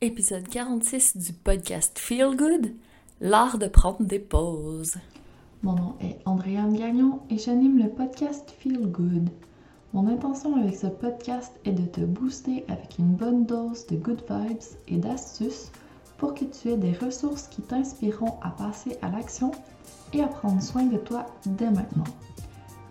Épisode 46 du podcast Feel Good, l'art de prendre des pauses. Mon nom est Andréane Gagnon et j'anime le podcast Feel Good. Mon intention avec ce podcast est de te booster avec une bonne dose de good vibes et d'astuces pour que tu aies des ressources qui t'inspireront à passer à l'action et à prendre soin de toi dès maintenant.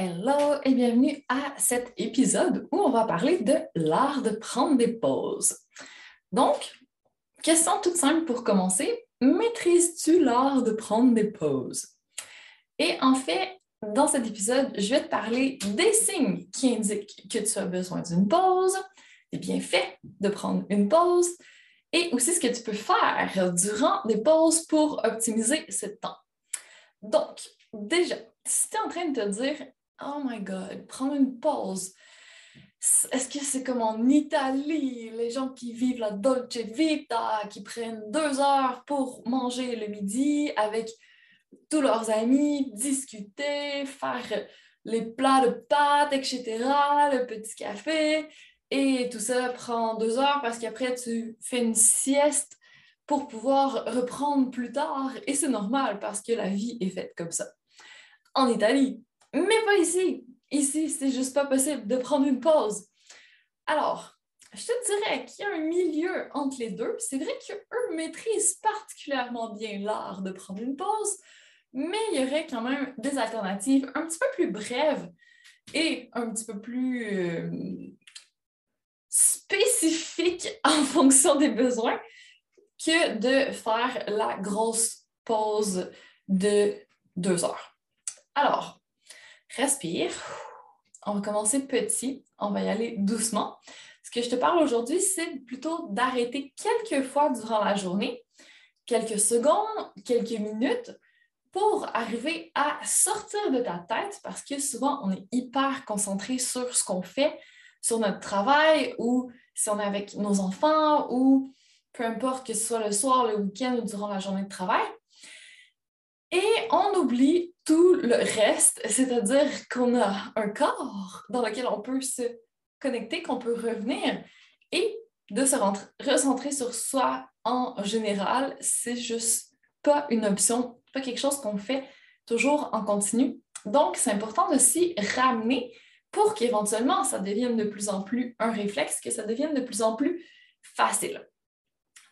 Hello et bienvenue à cet épisode où on va parler de l'art de prendre des pauses. Donc, question toute simple pour commencer. Maîtrises-tu l'art de prendre des pauses? Et en fait, dans cet épisode, je vais te parler des signes qui indiquent que tu as besoin d'une pause, des bienfaits de prendre une pause et aussi ce que tu peux faire durant des pauses pour optimiser ce temps. Donc, déjà, si tu es en train de te dire Oh my God, prendre une pause. Est-ce que c'est comme en Italie, les gens qui vivent la dolce vita, qui prennent deux heures pour manger le midi avec tous leurs amis, discuter, faire les plats de pâtes, etc., le petit café, et tout ça prend deux heures parce qu'après tu fais une sieste pour pouvoir reprendre plus tard, et c'est normal parce que la vie est faite comme ça. En Italie, mais pas ici. Ici, c'est juste pas possible de prendre une pause. Alors, je te dirais qu'il y a un milieu entre les deux. C'est vrai qu'eux maîtrisent particulièrement bien l'art de prendre une pause, mais il y aurait quand même des alternatives un petit peu plus brèves et un petit peu plus euh, spécifiques en fonction des besoins que de faire la grosse pause de deux heures. Alors, respire. On va commencer petit, on va y aller doucement. Ce que je te parle aujourd'hui, c'est plutôt d'arrêter quelques fois durant la journée, quelques secondes, quelques minutes, pour arriver à sortir de ta tête parce que souvent on est hyper concentré sur ce qu'on fait, sur notre travail ou si on est avec nos enfants ou peu importe que ce soit le soir, le week-end ou durant la journée de travail. Et on oublie tout le reste, c'est-à-dire qu'on a un corps dans lequel on peut se connecter, qu'on peut revenir et de se recentrer sur soi en général, c'est juste pas une option, pas quelque chose qu'on fait toujours en continu. Donc, c'est important de s'y ramener pour qu'éventuellement ça devienne de plus en plus un réflexe, que ça devienne de plus en plus facile.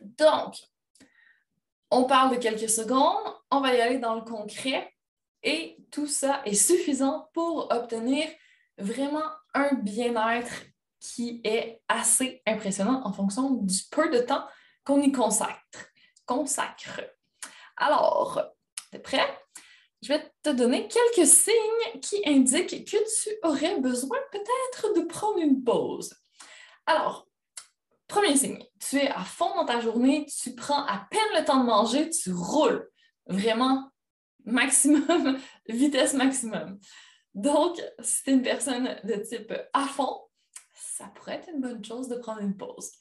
Donc, on parle de quelques secondes, on va y aller dans le concret et tout ça est suffisant pour obtenir vraiment un bien-être qui est assez impressionnant en fonction du peu de temps qu'on y consacre. consacre. Alors, t'es prêt? je vais te donner quelques signes qui indiquent que tu aurais besoin peut-être de prendre une pause. Alors, premier signe, tu es à fond dans ta journée, tu prends à peine le temps de manger, tu roules vraiment maximum, vitesse maximum. Donc, si tu es une personne de type à fond, ça pourrait être une bonne chose de prendre une pause.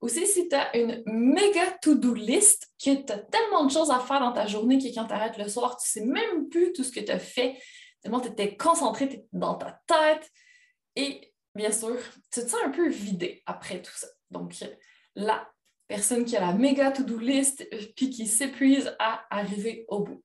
Aussi, si tu as une méga to-do list, que tu as tellement de choses à faire dans ta journée que quand tu arrêtes le soir, tu ne sais même plus tout ce que tu as fait, tellement tu étais concentré, dans ta tête. Et bien sûr, tu te sens un peu vidé après tout ça. Donc, la personne qui a la méga to-do list, euh, puis qui s'épuise à arriver au bout.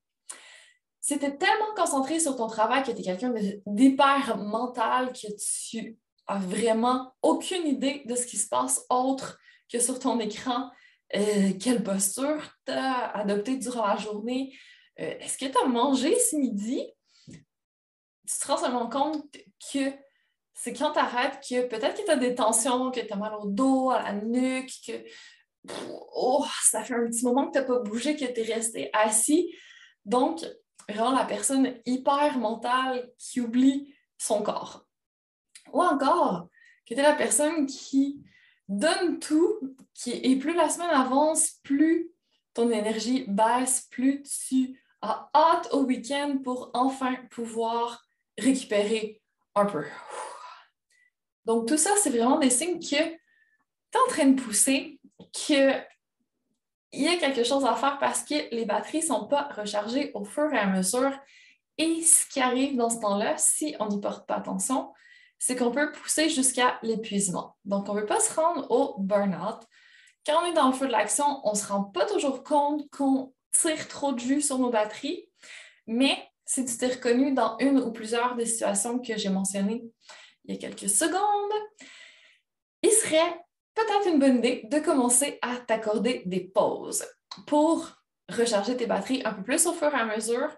Si tu es tellement concentré sur ton travail que tu es quelqu'un d'hyper mental, que tu as vraiment aucune idée de ce qui se passe autre que sur ton écran, euh, quelle posture tu as adoptée durant la journée, euh, est-ce que tu as mangé ce midi? Tu te rends seulement compte que c'est quand tu arrêtes que peut-être que tu as des tensions, que tu as mal au dos, à la nuque, que oh, ça fait un petit moment que tu n'as pas bougé, que tu es resté assis. Donc, vraiment la personne hyper mentale qui oublie son corps. Ou encore, que tu es la personne qui donne tout, qui, et plus la semaine avance, plus ton énergie baisse, plus tu as hâte au week-end pour enfin pouvoir récupérer un peu. Donc, tout ça, c'est vraiment des signes que tu es en train de pousser, qu'il y a quelque chose à faire parce que les batteries ne sont pas rechargées au fur et à mesure. Et ce qui arrive dans ce temps-là, si on n'y porte pas attention, c'est qu'on peut pousser jusqu'à l'épuisement. Donc, on ne veut pas se rendre au burn-out. Quand on est dans le feu de l'action, on ne se rend pas toujours compte qu'on tire trop de jus sur nos batteries, mais si tu t'es reconnu dans une ou plusieurs des situations que j'ai mentionnées il y a quelques secondes, il serait peut-être une bonne idée de commencer à t'accorder des pauses pour recharger tes batteries un peu plus au fur et à mesure,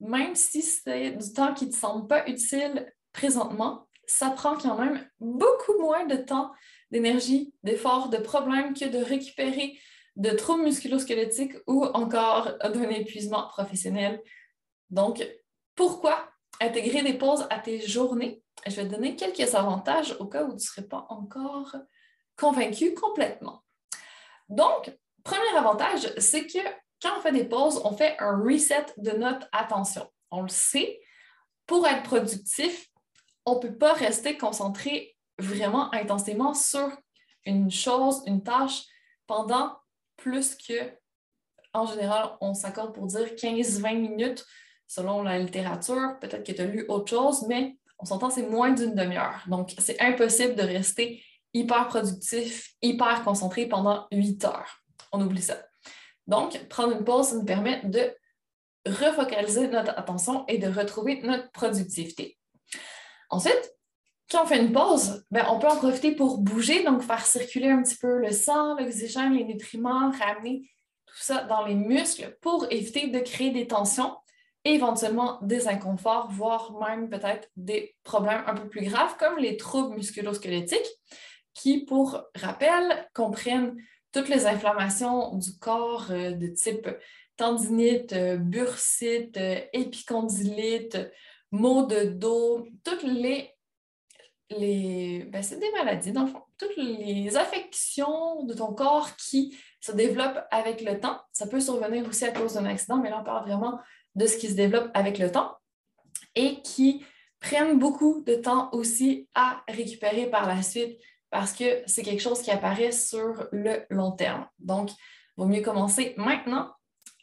même si c'est du temps qui ne te semble pas utile présentement, ça prend quand même beaucoup moins de temps, d'énergie, d'effort, de problèmes que de récupérer de troubles musculosquelettiques ou encore d'un épuisement professionnel. Donc, pourquoi intégrer des pauses à tes journées? Je vais te donner quelques avantages au cas où tu ne serais pas encore convaincu complètement. Donc, premier avantage, c'est que quand on fait des pauses, on fait un reset de notre attention. On le sait, pour être productif, on ne peut pas rester concentré vraiment intensément sur une chose, une tâche pendant plus que, en général, on s'accorde pour dire 15-20 minutes selon la littérature. Peut-être que tu as lu autre chose, mais on s'entend, c'est moins d'une demi-heure. Donc, c'est impossible de rester hyper productif, hyper concentré pendant 8 heures. On oublie ça. Donc, prendre une pause, ça nous permet de refocaliser notre attention et de retrouver notre productivité. Ensuite, quand on fait une pause, ben, on peut en profiter pour bouger, donc faire circuler un petit peu le sang, l'oxygène, les nutriments, ramener tout ça dans les muscles pour éviter de créer des tensions éventuellement des inconforts, voire même peut-être des problèmes un peu plus graves comme les troubles musculosquelettiques qui, pour rappel, comprennent toutes les inflammations du corps euh, de type tendinite, euh, bursite, euh, épicondylite, maux de dos, toutes les. les ben, c'est des maladies, dans le fond. Toutes les affections de ton corps qui se développent avec le temps. Ça peut survenir aussi à cause d'un accident, mais là, on parle vraiment de ce qui se développe avec le temps et qui prennent beaucoup de temps aussi à récupérer par la suite parce que c'est quelque chose qui apparaît sur le long terme. Donc, il vaut mieux commencer maintenant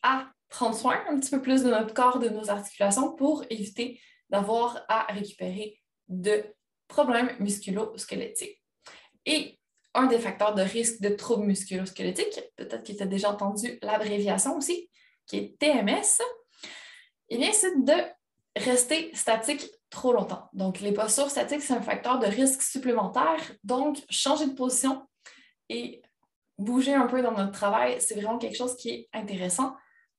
à prendre soin un petit peu plus de notre corps, de nos articulations pour éviter d'avoir à récupérer de problèmes musculo-squelettiques. Et un des facteurs de risque de troubles musculo-squelettiques, peut-être que tu as déjà entendu l'abréviation aussi, qui est TMS, eh bien, c'est de rester statique trop longtemps. Donc, les postures statiques, c'est un facteur de risque supplémentaire. Donc, changer de position et bouger un peu dans notre travail, c'est vraiment quelque chose qui est intéressant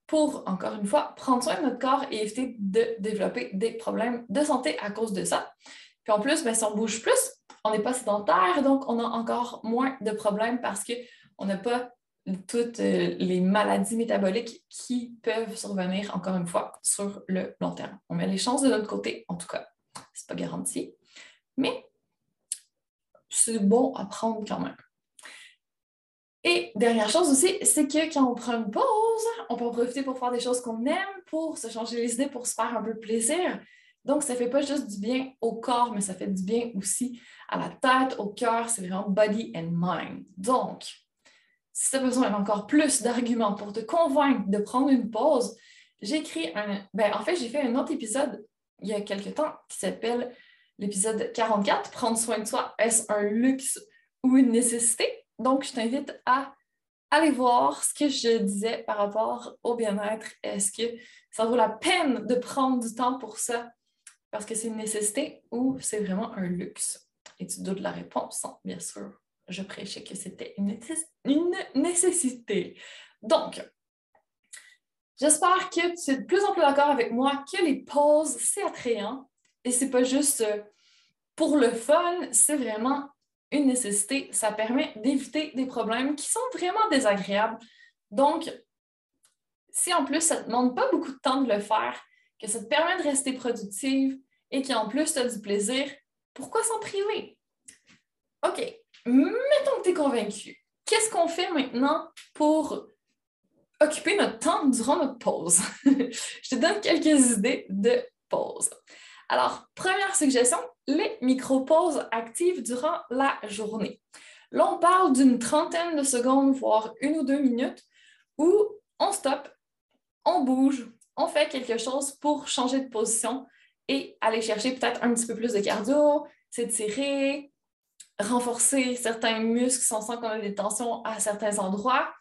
pour, encore une fois, prendre soin de notre corps et éviter de développer des problèmes de santé à cause de ça. Puis en plus, ben, si on bouge plus, on n'est pas sédentaire, donc on a encore moins de problèmes parce qu'on n'a pas toutes euh, les maladies métaboliques qui peuvent survenir, encore une fois, sur le long terme. On met les chances de notre côté, en tout cas. C'est pas garanti, mais c'est bon à prendre quand même. Et dernière chose aussi, c'est que quand on prend une pause, on peut en profiter pour faire des choses qu'on aime, pour se changer les idées, pour se faire un peu plaisir. Donc, ça ne fait pas juste du bien au corps, mais ça fait du bien aussi à la tête, au cœur. C'est vraiment body and mind. Donc, si tu as besoin d'encore plus d'arguments pour te convaincre de prendre une pause, j'ai écrit un. Ben, en fait, j'ai fait un autre épisode il y a quelques temps qui s'appelle l'épisode 44 Prendre soin de soi, est-ce un luxe ou une nécessité? Donc, je t'invite à aller voir ce que je disais par rapport au bien-être. Est-ce que ça vaut la peine de prendre du temps pour ça? Parce que c'est une nécessité ou c'est vraiment un luxe? Et tu doutes la réponse, hein? bien sûr. Je prêchais que c'était une, nécessité. Donc, j'espère que tu es de plus en plus d'accord avec moi que les pauses, c'est attrayant et c'est pas juste euh, pour le fun, c'est vraiment une nécessité. Ça permet d'éviter des problèmes qui sont vraiment désagréables. Donc, si en plus ça ne te demande pas beaucoup de temps de le faire, que ça te permet de rester productive et qu'en plus tu as du plaisir, pourquoi s'en priver? OK, mettons que tu es convaincu. Qu'est-ce qu'on fait maintenant pour occuper notre temps durant notre pause? Je te donne quelques idées de pause. Alors, première suggestion, les micro-pauses actives durant la journée. Là, on parle d'une trentaine de secondes, voire une ou deux minutes, où on stoppe, on bouge, on fait quelque chose pour changer de position et aller chercher peut-être un petit peu plus de cardio, s'étirer, renforcer certains muscles si on sent qu'on a des tensions à certains endroits,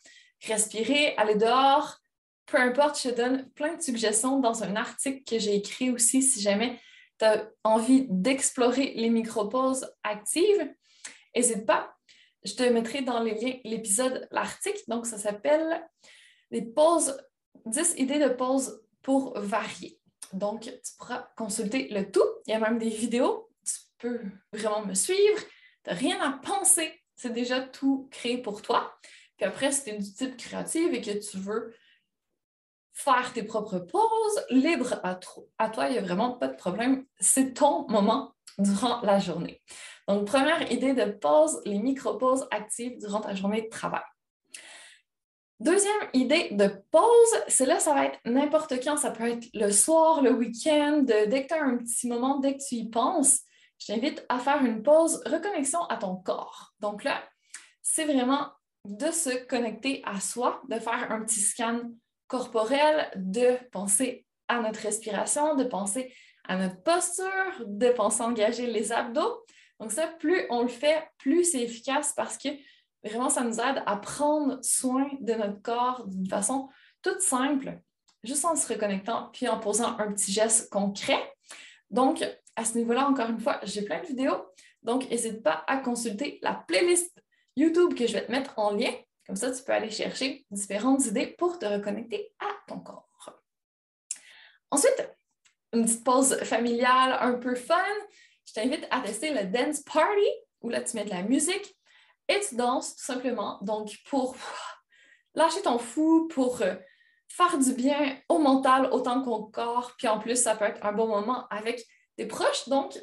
respirer, aller dehors. Peu importe, je te donne plein de suggestions dans un article que j'ai écrit aussi si jamais tu as envie d'explorer les micro-pauses actives, n'hésite pas. Je te mettrai dans les liens l'épisode, l'article. Donc, ça s'appelle les pauses, 10 idées de pauses pour varier. Donc, tu pourras consulter le tout. Il y a même des vidéos. Tu peux vraiment me suivre. N'as rien à penser. C'est déjà tout créé pour toi. Puis après, si tu es du type créatif et que tu veux faire tes propres pauses, libre à, à toi, il n'y a vraiment pas de problème. C'est ton moment durant la journée. Donc, première idée de pause, les micro-pauses actives durant ta journée de travail. Deuxième idée de pause, c'est là, ça va être n'importe quand. Ça peut être le soir, le week-end, dès que tu as un petit moment, dès que tu y penses. Je t'invite à faire une pause reconnexion à ton corps. Donc là, c'est vraiment de se connecter à soi, de faire un petit scan corporel, de penser à notre respiration, de penser à notre posture, de penser à engager les abdos. Donc ça, plus on le fait, plus c'est efficace parce que vraiment, ça nous aide à prendre soin de notre corps d'une façon toute simple, juste en se reconnectant, puis en posant un petit geste concret. Donc, à ce niveau-là, encore une fois, j'ai plein de vidéos. Donc, n'hésite pas à consulter la playlist YouTube que je vais te mettre en lien comme ça, tu peux aller chercher différentes idées pour te reconnecter à ton corps. Ensuite, une petite pause familiale un peu fun. Je t'invite à tester le Dance Party, où là, tu mets de la musique et tu danses simplement. Donc, pour lâcher ton fou, pour euh, faire du bien au mental autant qu'au corps. Puis en plus, ça peut être un bon moment avec tes proches. Donc,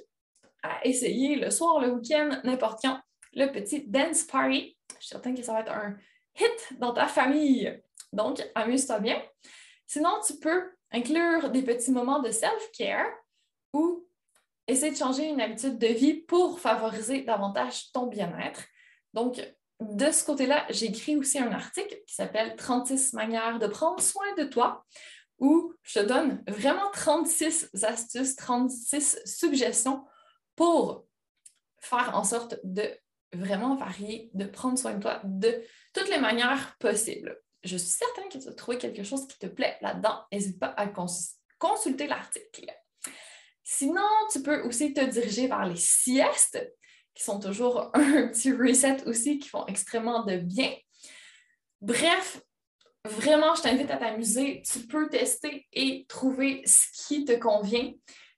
à essayer le soir, le week-end, n'importe quand, le petit Dance Party. Je suis certaine que ça va être un hit dans ta famille. Donc, amuse-toi bien. Sinon, tu peux inclure des petits moments de self-care ou essayer de changer une habitude de vie pour favoriser davantage ton bien-être. Donc, de ce côté-là, j'ai écrit aussi un article qui s'appelle 36 manières de prendre soin de toi, où je te donne vraiment 36 astuces, 36 suggestions pour faire en sorte de vraiment varier, de prendre soin de toi de toutes les manières possibles. Je suis certaine que tu as trouvé quelque chose qui te plaît là-dedans. N'hésite pas à consulter l'article. Sinon, tu peux aussi te diriger vers les siestes, qui sont toujours un petit reset aussi, qui font extrêmement de bien. Bref, vraiment, je t'invite à t'amuser. Tu peux tester et trouver ce qui te convient,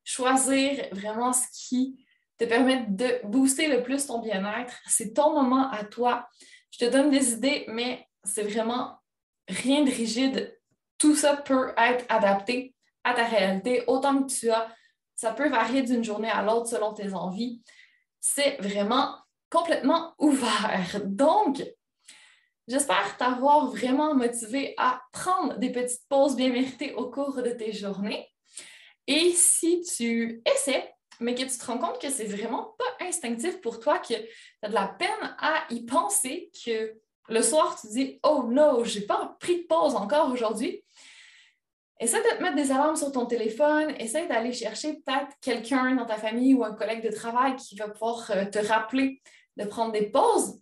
choisir vraiment ce qui te permettre de booster le plus ton bien-être. C'est ton moment à toi. Je te donne des idées, mais c'est vraiment rien de rigide. Tout ça peut être adapté à ta réalité, autant que tu as. Ça peut varier d'une journée à l'autre selon tes envies. C'est vraiment complètement ouvert. Donc, j'espère t'avoir vraiment motivé à prendre des petites pauses bien méritées au cours de tes journées. Et si tu essaies, mais que tu te rends compte que c'est vraiment pas instinctif pour toi, que tu as de la peine à y penser, que le soir tu dis Oh non, j'ai pas pris de pause encore aujourd'hui. Essaie de te mettre des alarmes sur ton téléphone, essaie d'aller chercher peut-être quelqu'un dans ta famille ou un collègue de travail qui va pouvoir euh, te rappeler de prendre des pauses.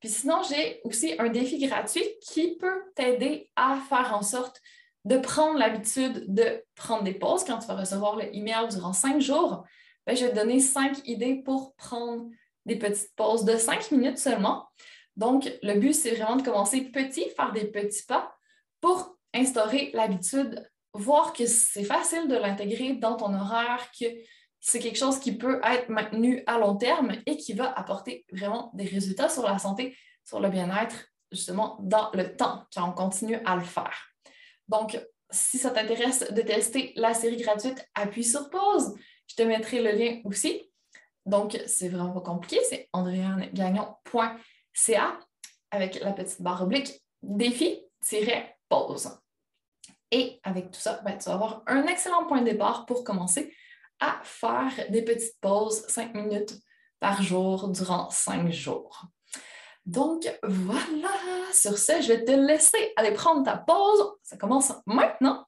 Puis sinon, j'ai aussi un défi gratuit qui peut t'aider à faire en sorte de prendre l'habitude de prendre des pauses quand tu vas recevoir le email durant cinq jours. Ben, je vais te donner cinq idées pour prendre des petites pauses de cinq minutes seulement. Donc, le but, c'est vraiment de commencer petit, faire des petits pas pour instaurer l'habitude, voir que c'est facile de l'intégrer dans ton horaire, que c'est quelque chose qui peut être maintenu à long terme et qui va apporter vraiment des résultats sur la santé, sur le bien-être, justement, dans le temps, quand on continue à le faire. Donc, si ça t'intéresse de tester la série gratuite, appuie sur pause. Je te mettrai le lien aussi. Donc, c'est vraiment pas compliqué, c'est andréanegagnon.ca avec la petite barre oblique défi-pause. Et avec tout ça, ben, tu vas avoir un excellent point de départ pour commencer à faire des petites pauses, 5 minutes par jour durant 5 jours. Donc voilà, sur ce, je vais te laisser aller prendre ta pause. Ça commence maintenant.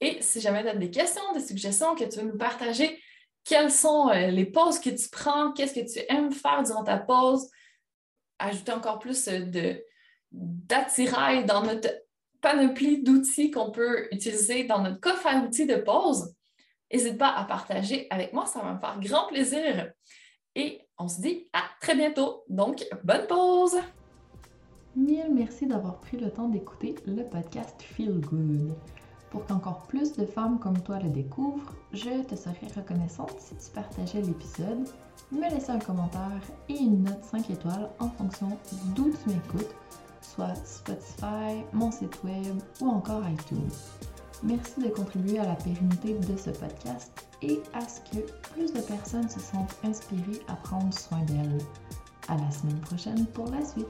Et si jamais tu as des questions, des suggestions que tu veux nous partager, quelles sont euh, les pauses que tu prends, qu'est-ce que tu aimes faire durant ta pause, ajouter encore plus de, d'attirail dans notre panoplie d'outils qu'on peut utiliser dans notre coffre à outils de pause, N'hésite pas à partager avec moi, ça va me faire grand plaisir. Et on se dit à très bientôt. Donc, bonne pause! Mille merci d'avoir pris le temps d'écouter le podcast Feel Good. Pour qu'encore plus de femmes comme toi le découvrent, je te serais reconnaissante si tu partageais l'épisode, me laissais un commentaire et une note 5 étoiles en fonction d'où tu m'écoutes, soit Spotify, mon site web ou encore iTunes. Merci de contribuer à la pérennité de ce podcast et à ce que plus de personnes se sentent inspirées à prendre soin d'elles. À la semaine prochaine pour la suite.